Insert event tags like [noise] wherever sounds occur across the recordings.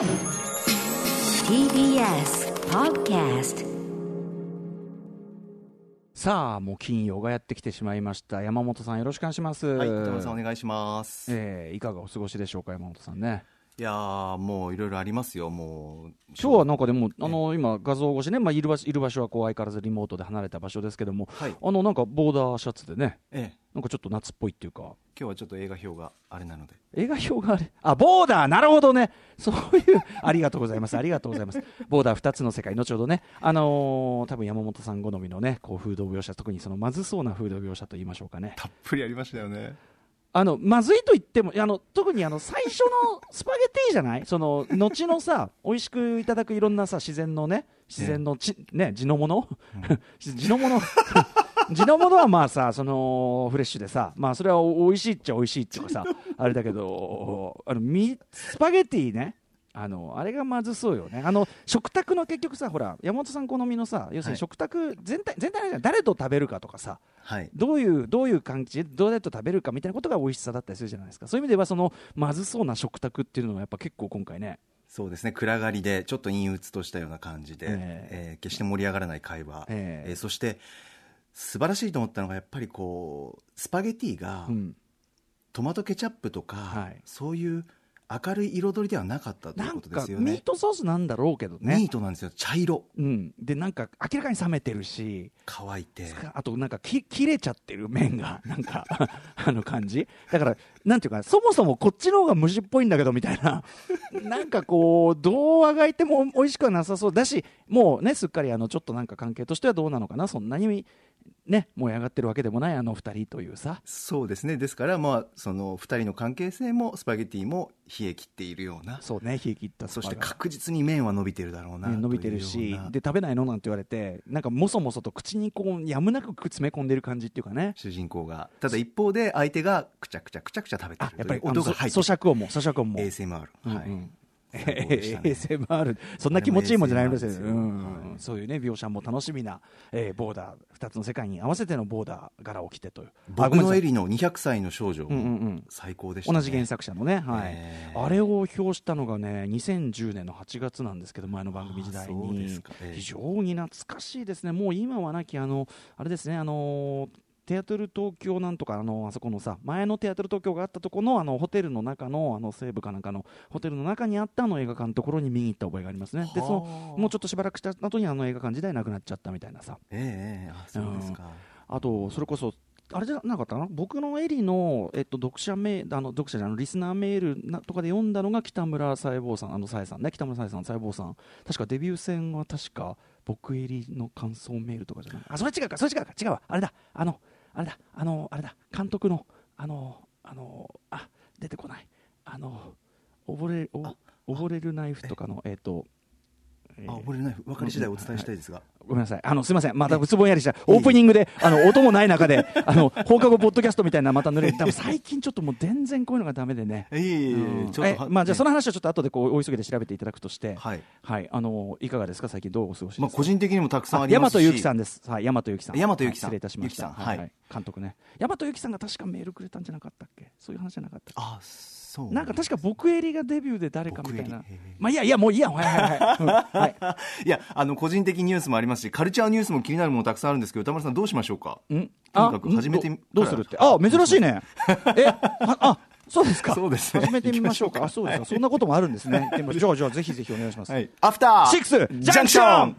TBS Podcast さあもう金曜がやってきてしまいました。山本さんよろしくお願いします。はい、歌丸さんお願いします。えーいかがお過ごしでしょうか山本さんねいやー、もういろいろありますよ、もう。今日はなんかでも、あの今、画像越しね、まあ、いる場所いる場所はこう相変わらずリモートで離れた場所ですけども、はい。あのなんかボーダーシャツでね、ええ、なんかちょっと夏っぽいっていうか、今日はちょっと映画表があれなので。映画表があれ、あボーダー、なるほどね、[laughs] そういう、ありがとうございます、ありがとうございます、ボーダー2つの世界、後ほどね、あのー多分山本さん好みのね、こう風土描写、特にそのまずそうな風土描写と言いましょうかね。たっぷりありましたよね。あのまずいと言ってもあの特にあの最初のスパゲティじゃない？その後のさ美味しくいただくいろんなさ自然のね自然のち、ね地のもの、地のもの？[laughs] [laughs] 地のものはまあさそのフレッシュでさまあそれは美味しいっちゃ美味しいっていうかさあれだけどあのミスパゲティねあのあれがまずそうよね。あの食卓の結局さほら山本さん好みのさ要するに食卓全体、全体じゃない誰と食べるかとかさはい。どういうどういう感じでどうやって食べるかみたいなことが美味しさだったりするじゃないですか。そういう意味ではそのまずそうな食卓っていうのはやっぱ結構今回ね。そうですね、暗がりで、ちょっと陰鬱としたような感じで、え。えー決して盛り上がらない会話。ええ。えーそして、素晴らしいと思ったのが、やっぱりこう、スパゲティが、うん。トマトケチャップとか、はい。そういう明るい彩りではなかったということでかミーすよね。トソースなんだろうけどミねートなんですよ、茶色。うん、でなんか明らかに冷めてるし。乾いて。あとなんかき切れちゃってる麺が [laughs] なんか [laughs] あの感じ。だからなんていうかそもそもこっちの方が虫っぽいんだけどみたいな。[laughs] なんかこうどうあがいても美味しくはなさそう。だしもうねすっかりあのちょっとなんか関係としてはどうなのかな。そんなにね燃え上がってるわけでもないあの二人というさ。そうですね。ですから、まあ、その二人の関係性も、スパゲティも冷え切っているような。そうね冷え切ったそして確実に麺は伸びてるだろうな、ね伸びてるしで食べないのなんて言われてなんかもそもそと口にこうやむなく詰め込んでる感じっていうかね。主人公が。ただ一方で相手がくちゃくちゃくちゃくちゃ食べてるあやっぱり音が入って咀嚼音も咀嚼音も。ASMR、はいうん ASMR [laughs] そんな気持ちいいもんじゃないんですよ、うんそういうね描写も楽しみな、えーボーダー2つの世界に合わせてのボーダー柄を着てという。あ僕のエリの200歳の少女うんうんうん。最高でした、ね。同じ原作者のね、はい。えー。あれを表したのがね2010年の8月なんですけど前の番組時代あそうでにすか。ええ非常に懐かしいですね。もう今はなきあのあれですねあのテアトル東京なんとかあのあそこのさ前のテアトル東京があったところのあのホテルの中のあの西部かなんかのホテルの中にあったあの映画館のところに見に行った覚えがありますね。でそのはあ。もうちょっとしばらくした後にあの映画館時代なくなっちゃったみたいなさ。ええええ。あそうですか、あとそれこそあれじゃなかったかな僕のエリの、えっと、読者メあの読者じゃないリスナーメールなとかで読んだのが北村細胞さんあのさえさんね。北村さえさん細胞さん。確かデビュー戦は確か僕エリの感想メールとかじゃない。あそれ違うかそれ違うか違うわ。あれだ。あのあれだあのあれだ監督のあのあのあ出てこない。あの溺れお溺れるナイフとかのえっとえーあ溺れない分かり次第お伝えしたいですが、ごめんなさい。あの、すみません。また、うつぼんやりした。オープニングで、あの、音もない中で、[laughs] あの、放課後ポッドキャストみたいな、また濡れて、最近ちょっともう全然こういうのがダメでね。[laughs] いえいえちょっとえまあ、じゃあ、そのの話はちょっと後でこう、お急ぎで調べていただくとして、はい、はい。あの、いかがですか？最近どうお過ごしですか？まあ、個人的にもたくさんあありますし大和由紀さんです。はい、大和由紀さん。大和由紀さんはい失礼いたしました。はい監督ね。大和由紀さんが確かメールくれたんじゃなかったっけ？そういう話じゃなかったあそうなんか確か僕エリがデビューで誰かみたいな。まあいいやいやもういいやはいはい [laughs] はい、い。いやあの個人的ニュースもありますしカルチャーニュースも気になるものたくさんあるんですけど歌丸さんどうしましょうか？ん？とにかく始めてみあどどうするって？あ珍しいね。[laughs] えああそうですか？そうです。ね始めてみましょうか。行あそうですか。そんなこともあるんですね。[laughs] でもじゃあじゃあぜひぜひお願いします、はい。アフターシックスジャンクション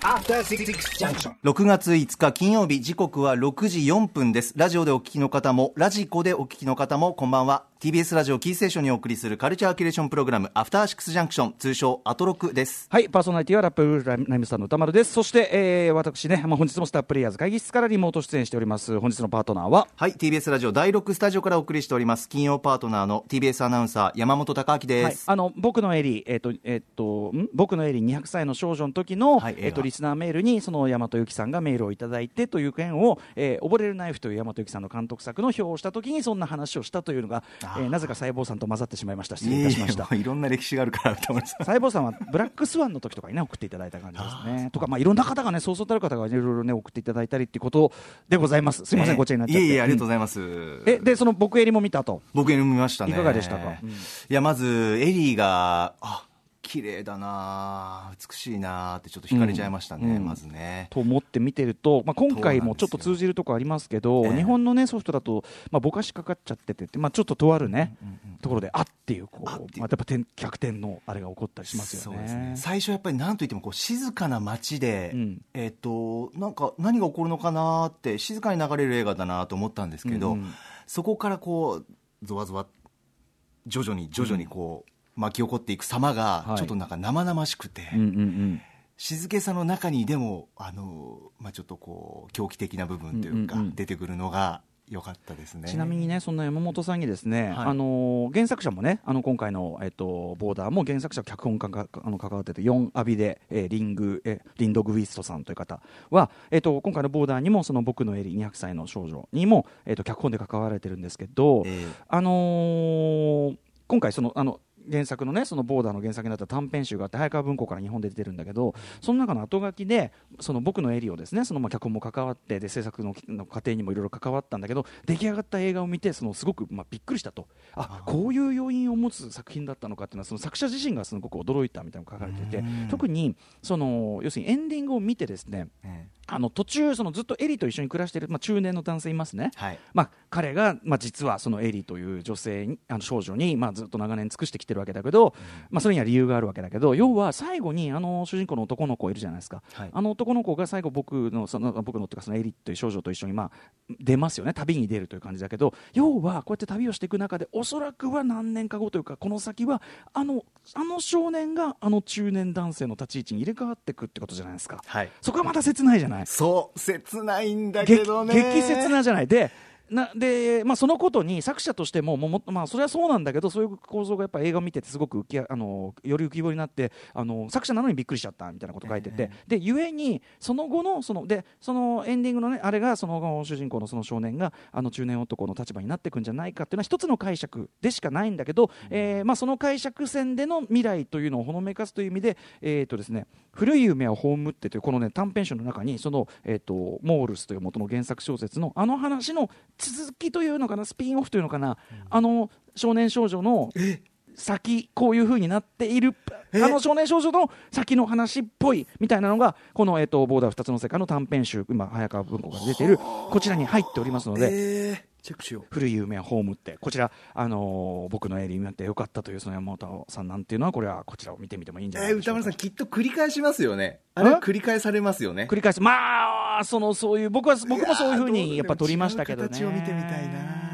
After Six Junction. 6月5日金曜日時刻は6時4分です。ラジオでお聞きの方もラジコでお聞きの方もこんばんは TBS ラジオキーステーションにお送りするカルチャーキュレーションプログラムアフターシックスジャンクション通称アトロクですはい、パーソナリティはラップライムスターの歌丸です。そして、えー、私ね、まあ、本日もスタープレイヤーズ会議室からリモート出演しております。本日のパートナーは、はい TBS ラジオ第6スタジオからお送りしております金曜パートナーの TBS アナウンサー山本貴明です、はい、あの僕のエリ、えっ、と、えっ、と、ん？僕のエリ200歳の少女の時の、はいえっ、と、リスナーメールに、その大和由紀さんがメールをいただいてという件を、えー、溺れるナイフという大和由紀さんの監督作の表をした時に、そんな話をしたというのが、えーなぜか細胞さんと混ざってしまいました。失礼いたしました。いろんな歴史があるから歌丸さん細胞さんはブラックスワンの時とかにね送っていただいた感じですね。とかまあいろんな方がねそうそうたる方がいろいろね送っていただいたりっていうことでございます。すいません、こちらになっちゃって。いえいえありがとうごうんざいます、えでその僕襟も見たと。僕見ましたね。いかがでしたか？うんいやまずエリーがあ綺麗だな美しいなってちょっと惹かれちゃいましたね、うんうん。まずね。と思って見てると、まあ、今回もちょっと通じるところありますけど、ええ。日本の、ね、ソフトだと、まあ、ぼかしかかっちゃってて、まあ、ちょっととあるね、ところで、あっていうこう、あっていう。まあ、やっぱ点逆転のあれが起こったりしますよね。ね。最初やっぱり何といってもこう静かな街で、うん。えっ、となんか何が起こるのかなって静かに流れる映画だなと思ったんですけど、うんうん。そこからこうゾワゾワ徐々に徐々にこう、巻き起こっていく様はい。がちょっとなんか生々しくて、うんうんうん。静けさの中にでもあの、まあ、ちょっとこう狂気的な部分というか、うんうんうん。出てくるのが良かったですね。ちなみにね、そんな山本さんにですね、はい。あのー原作者もね、あの今回の、えっとボーダーも原作者、脚本家があの関わってて、4アビで、えーリング、えーリンドグウィストさんという方は、えっと今回のボーダーにも、その僕のエリ、200歳の少女にも、えっと脚本で関わられてるんですけど、ええ。あのー今回そのあの原作のねそのボーダーの原作になった短編集があって早川文庫から日本で出てるんだけどその中の後書きでその僕のエリをですねそのまあ脚本も関わってで制作のの過程にもいろいろ関わったんだけど出来上がった映画を見てそのすごくまあびっくりしたと。あこういう要因を持つ作品だったのかっていうのはその作者自身がすごく驚いたみたいなのが書かれててうん。特にその要するにエンディングを見てですねえあの途中そのずっとエリと一緒に暮らしている、まあ、中年の男性いますね。えはい。まあ、彼が、まあ、実はそのエリーという女性にあの少女に、まあ、ずっと長年尽くしてきてるわけだけど、まあ、それには理由があるわけだけど要は最後にあの主人公の男の子いるじゃないですか、はい。あの男の子が最後僕のその僕のっていうかそのエリーという少女と一緒に、まあ、出ますよね。旅に出るという感じだけど要はこうやって旅をしていく中でおそらくは何年か後というかこの先はあのあの少年があの中年男性の立ち位置に入れ替わっていくってことじゃないですか。はい。そこはまた切ないじゃないそう切ないんだけ激どね。激切なじゃない。でなで、まあ、そのことに作者としてももまあ、それはそうなんだけどそういう構造がやっぱ映画を見ててすごく浮きあのより浮き彫りになってあの作者なのにびっくりしちゃったみたいなこと書いてて、でゆえにその後のそのでそのエンディングのねあれがその主人公のその少年があの中年男の立場になっていくんじゃないかっていうのは一つの解釈でしかないんだけど、えーまあ、その解釈線での未来というのをほのめかすという意味で、えーとですね、古い夢を葬ってというこの、ね、短編集の中にその、えー、とモールスという元の原作小説のあの話の続きというのかなスピンオフというのかな、あの少年少女の先こういう風になっているあの少年少女の先の話っぽいみたいなのがこの、えー、とボーダー2つの世界の短編集今早川文庫から出ているこちらに入っておりますので。ええチェックしよう。古い夢はホームって。こちら、あのー僕のエリーになってよかったというその山本さんなんていうのはこれはこちらを見てみてもいいんじゃないえー、でしょうか、歌丸さんきっと繰り返しますよね。あれ？は繰り返されますよね。繰り返すまあそのそういう僕は僕もそういうふうにやっぱ取りましたけどね。形を見てみたいな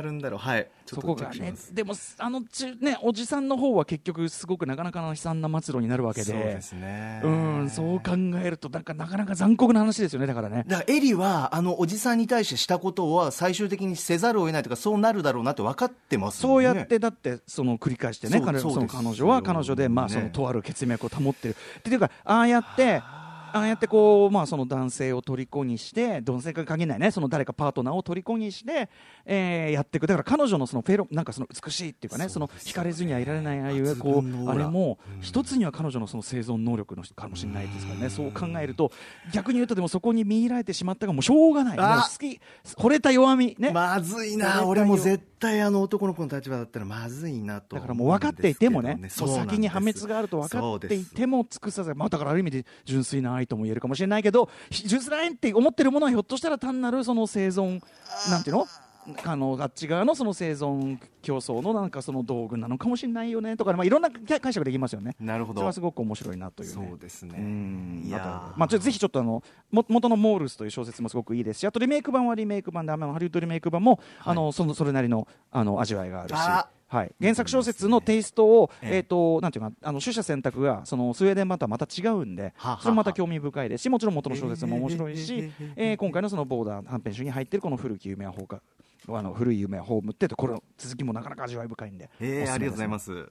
なるんだろう。はい。そこがね。でもあのちねおじさんの方は結局すごくなかなかの悲惨な末路になるわけで。そうですね。うんそう考えるとなんかなかなか残酷な話ですよねだからね。だからエリはあのおじさんに対してしたことは最終的にせざるを得ないとかそうなるだろうなって分かってますもんね。そうやってだってその繰り返してね彼その彼女は彼女でまあねそのとある血脈を保ってる。っていうかああやってああやってこうまあその男性を虜にして男性か限らないねその誰かパートナーを虜にしてえーやっていく。だから彼女のそのフェロなんかその美しいっていうかねその惹かれずにはいられないああいうこうあれも一つには彼女のその生存能力のかもしれないですからね。そう考えると逆に言うとでもそこに見入られてしまったがもうしょうがない。好き惚れた弱みね。まずいな。俺も絶対あの男の子の立場だったらまずいなとだからもう分かっていてもね、そうもう先に破滅があると分かっていても尽くさず、まあ、だからある意味で純粋な愛とも言えるかもしれないけど、ひ純粋な愛って思ってるものはひょっとしたら単なるその生存、なんていうの？あのあっち側のその生存競争のなんかその道具なのかもしれないよねとか、まあ、いろんな解釈できますよね。なるほど。それはすごく面白いなというね。そうですね。うん。いやー。まあ、ちょぜひちょっとあのも元のモールスという小説もすごくいいです。しあとリメイク版はリメイク版でハリウッドリメイク版も、あのそのそれなりのあの味わいがあるし。あはい、原作小説のテイストを、えええーとなんていうかあの取捨選択がそのスウェーデン版とはまた違うんで、それもまた興味深いですしもちろん元の小説も面白いし、え [laughs] ええー今回のそのボーダー短編集に入っているこの古き夢はホーカあの古い夢はホームってこれの続きもなかなか味わい深いんで、えー、ありがとうございます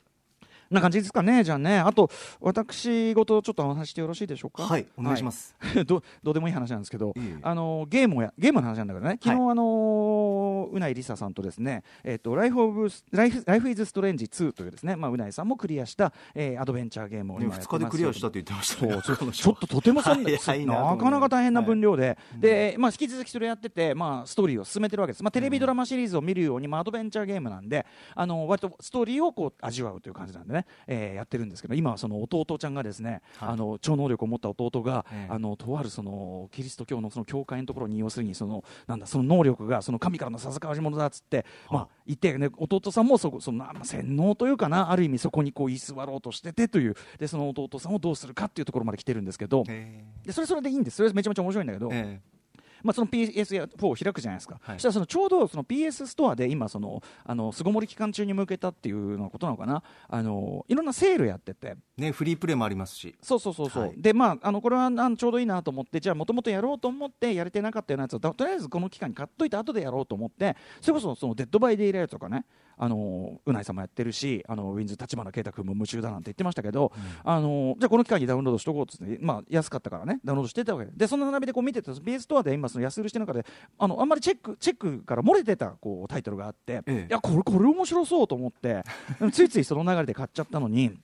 な感じですかね、じゃあね、あと、私事ちょっとお話してよろしいでしょうか？はいお願いします。はい。ど。どうでもいい話なんですけどいえいえ、あのゲームをやゲームの話なんだけどね、昨日、あのうないりささんとですね、えっ、とライフオブライフライフイズストレンジ2というですね、まあうないさんもクリアした、えーアドベンチャーゲームを今やってます。2日でクリアしたって言ってましたねそうちょっととてもそんな早いなかなか大変な分量で、で、まあ、引き続きそれやってて、まあ、ストーリーを進めてるわけです、まあ、テレビドラマシリーズを見るように、まあ、アドベンチャーゲームなんで、あの割とストーリーをこう味わうという感じなんでね、えーやってるんですけど、今はその弟ちゃんがですね、はい。あの超能力を持った弟が、ええ。あのとあるそのキリスト教のその教会のところに要するにそのなんだその能力がその神からの授かり物だっつって、まあいてね弟さんもそこそのまあ洗脳というかなある意味そこにこう居座ろうとしててというでその弟さんをどうするかっていうところまで来てるんですけど。へでそれそれでいいんです。それめちゃめちゃ面白いんだけど、ええまあ、その PS4 を開くじゃないですか、はい。そしたらそのちょうどその PS ストアで今そのあの巣ごもり期間中に向けたっていうようなことなのかな。あのいろんなセールやってて。えねフリープレイもありますし。そうそうそうそう、はい。でまああのこれはあのちょうどいいなと思ってじゃあもともとやろうと思ってやれてなかったようなやつをととりあえずこの期間に買っといて後でやろうと思ってそれこそその Dead by Daylight とかねあのうないさんもやってるしあの w-inds. 橘慶太君も夢中だなんて言ってましたけど、あのじゃあこの期間にダウンロードしとこうっつって、まあ、安かったからねダウンロードしてたわけででその並びでこう見てて PS ストアで今その安売りしてる中であのあんまりチェックチェックから漏れてたこうタイトルがあって、ええいやこれこれ面白そうと思って [laughs] ついついその流れで買っちゃったのに。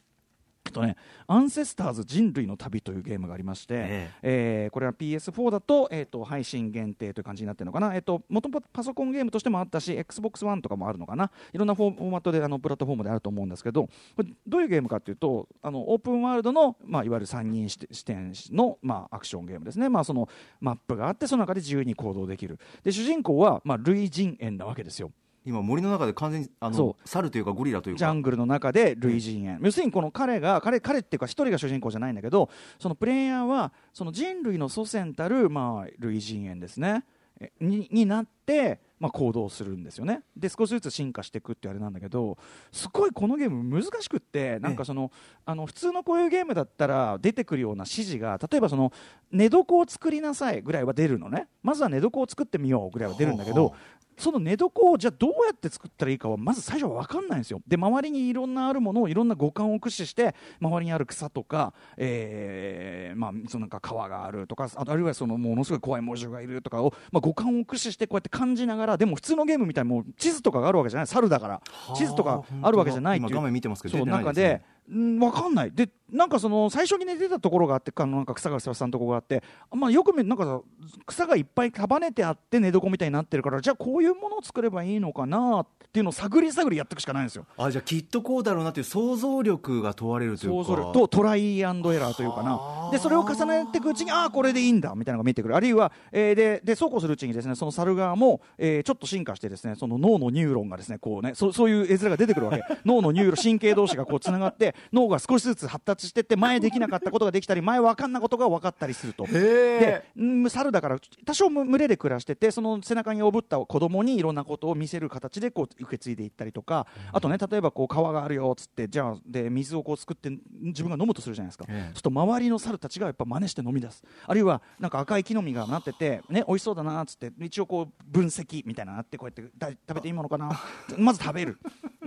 えっとね、アンセスターズ人類の旅というゲームがありまして、ええ。ーこれは PS4 だと,、えー、と配信限定という感じになってるのかな、えー、ともともとパソコンゲームとしてもあったし XBOX One とかもあるのかな？いろんなフォーマットであのプラットフォームであると思うんですけどこれどういうゲームかというとあのオープンワールドの、まあ、いわゆる三人視視点の、まあ、アクションゲームですね、まあ、そのマップがあってその中で自由に行動できる。で主人公は、まあ、類人猿なわけですよ。今森の中で完全にあその猿というかゴリラというか。ジャングルの中で類人猿、要するにこの彼が彼彼っていうか一人が主人公じゃないんだけどそのプレイヤーはその人類の祖先たる、まあ、類人猿ですね。えにになって、まあ、行動するんですよね。で少しずつ進化していくってあれなんだけどすごいこのゲーム難しくってなんかそのあの普通のこういうゲームだったら出てくるような指示が例えばその寝床を作りなさいぐらいは出るのね。まずは寝床を作ってみようぐらいは出るんだけどその寝床をじゃあどうやって作ったらいいかはまず最初は分かんないんですよ。で周りにいろんなあるものをいろんな五感を駆使して周りにある草とか、えーまあ、そのなんか川があるとかあとあるいはそのものすごい怖い猛獣がいるとかを、まあ、五感を駆使してこうやって感じながらでも普通のゲームみたいにもう地図とかがあるわけじゃない。猿だから地図とかあるわけじゃないっていう今画面見てますけどそう出てない中でうん分かんない。でなんかその最初にね出たところがあってあのなんか草がふさふさのところがあって、まあ、よく見るなんかさ草がいっぱい束ねてあって寝床みたいになってるからじゃあこういうものを作ればいいのかなっていうのを探り探りやっていくしかないんですよ。あじゃあきっとこうだろうなという想像力が問われるというか。そうそれとトライアンドエラーというかな。でそれを重ねていくうちにああこれでいいんだみたいなのが見えてくる。あるいは、えーででそうこうするうちにですねその猿側も、えーちょっと進化してですねその脳のニューロンがですねこうねそそういう絵面が出てくるわけ。脳のニューロン神経同士がこうつながって脳が少しずつ発達してって前できなかったことができたり前分かんなことが分かったりすると。でうん猿だから多少群れで暮らしててその背中におぶった子供にいろんなことを見せる形でこう受け継いでいったりとか、あとね例えばこう川があるよっつってじゃあで水をこう作って自分が飲むとするじゃないですか、ええ。そうすると周りの猿たちがやっぱ真似して飲み出す。あるいはなんか赤い木の実がなっててね美味しそうだなっつって一応こう分析みたいなのあってこうやってだ食べていいものかなまず食べる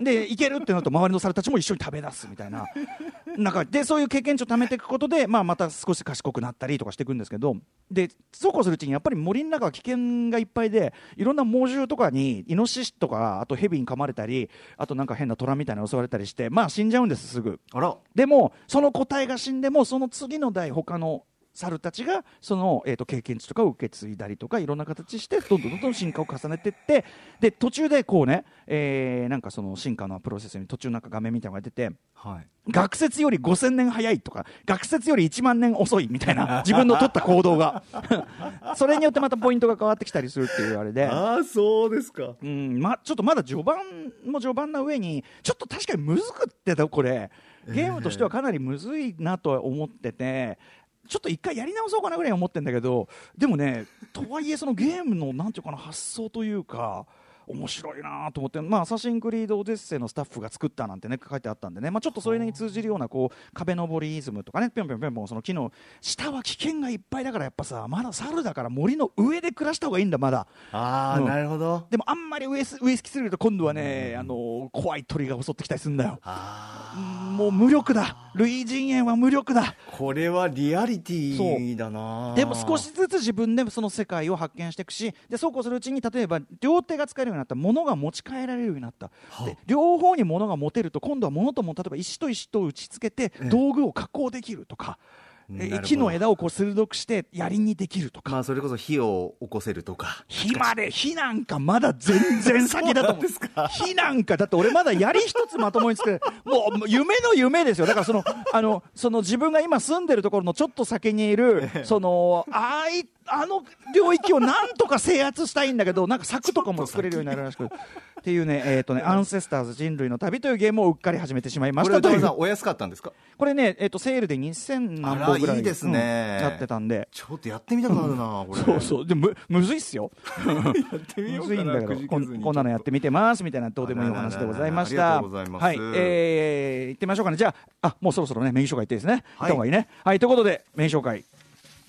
でいけるってなると周りの猿たちも一緒に食べ出すみたいな。[laughs] なんかでそういう経験値を貯めていくことで、まあ、また少し賢くなったりとかしていくんですけど。でそうこうするうちにやっぱり森の中は危険がいっぱいでいろんな猛獣とかにイノシシとかあとヘビに噛まれたりあとなんか変な虎みたいなの襲われたりしてまあ死んじゃうんですすぐ。あら。でもその個体が死んでもその次の代他の猿たちがその、えー、と経験値とかを受け継いだりとかいろんな形してどんどんどんどん進化を重ねていってで途中でこうね、えーなんかその進化のプロセスに途中なんか画面みたいなのが出てはい学説より5000年早いとか学説より1万年遅いみたいな [laughs] 自分の取った行動が [laughs] それによってまたポイントが変わってきたりするっていうあれで。ああそうですかうんま、ちょっとまだ序盤も序盤な上にちょっと確かにむずくってたこれゲームとしてはかなりむずいなとは思ってて。ちょっと一回やり直そうかなぐらい思ってるんだけどでもねとはいえそのゲームのなんていうかな発想というか面白いなと思って、まあ、アサシンクリードオデッセイのスタッフが作ったなんてね書いてあったんでね、まあ、ちょっとそれに通じるようなこう壁登りイズムとかねぴょんぴょんぴょんぴょんその木の下は危険がいっぱいだからやっぱさまだ猿だから森の上で暮らした方がいいんだまだ。ああ、うん。なるほど。でもあんまり上す上好きすぎると今度はね、あの怖い鳥が襲ってきたりするんだよ。あもう無力だ。類人猿は無力だ。ーこれはリアリティだな。でも少しずつ自分でその世界を発見していくしでそうこうするうちに例えば両手が使えるようになった物が持ち帰られるようになった、で両方に物が持てると今度は物とも例えば石と石と打ち付けて道具を加工できるとか、木の枝をこう鋭くして槍にできるとか、まあそれこそ火を起こせるとか。火まで火なんかまだ全然 [laughs] 先だと思う。火なんかだって俺まだ槍一つまともに作れもう夢の夢ですよ。だからそのあのその自分が今住んでるところのちょっと先にいるそのあいあの領域をなんとか制圧したいんだけどなんか柵とかも作れるようになるらしく [laughs] っていうねえっ、とねアンセスターズ人類の旅というゲームをうっかり始めてしまいましたというお安かったんですか？これねえっ、とセールで2000何本ぐらいいいですね。うんやってたんで。ちょっとやってみたくなるなこれ。そうそう。でもむむずいっすよ。[laughs] むずいんだけどこんこんなのやってみてますみたいなどうでもいいお話でございました。ありがとうございます。はい。えー、行ってみましょうかね。じゃああもうそろそろねメイン紹介行っていいですね。行はい。った方がいいね。はいということでメイン紹介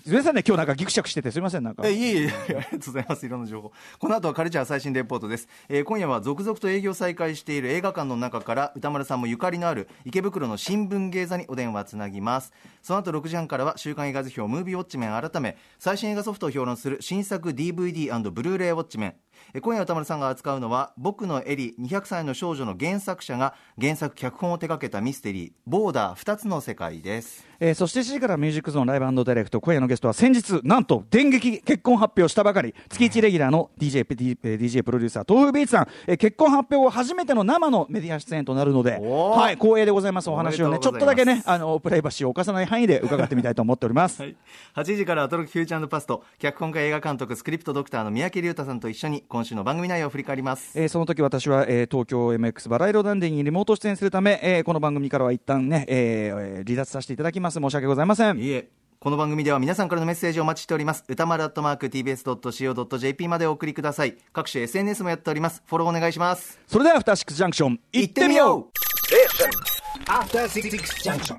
すみませんね今日なんかぎくしゃくしててすみませんなんか。えいえいえありがとうございますいろんな情報。この後はカルチャー最新レポートです、えー今夜は続々と営業再開している映画館の中から歌丸さんもゆかりのある池袋の新聞芸座にお電話つなぎます。その後6時半からは週刊映画図表ムービーウォッチメン改め最新映画ソフトを評論する新作 DVD& ブルーレイウォッチメン。今夜歌丸さんが扱うのは僕のエリ200歳の少女の原作者が原作脚本を手掛けたミステリーボーダー2つの世界です。えーそして7時からミュージックゾーンライブダイレクト。今夜のゲストは先日なんと電撃結婚発表したばかり。月1レギュラーの DJ, DJ プロデューサー豆腐ビーツさん、えー結婚発表後初めての生のメディア出演となるので、はい、光栄でございます。お話をねちょっとだけねあのプライバシーを犯さない範囲で伺ってみたいと思っております、はい、8時からアトロックフューチャーパスト脚本家映画監督スクリプトドクターの三宅龍太さんと一緒に今週の番組内容を振り返ります。えーその時私は、えー東京 MX バラ色ダンディにリモート出演するため、えーこの番組からは一旦ね、えーえー離脱させていただきます。申し訳ございません。いえ。この番組では皆さんからのメッセージをお待ちしております。歌丸アットマーク TBS.CO.JP までお送りください。各種 SNS もやっております。フォローお願いします。それではアフターシックスジャンクション行ってみよう。After Six Junction.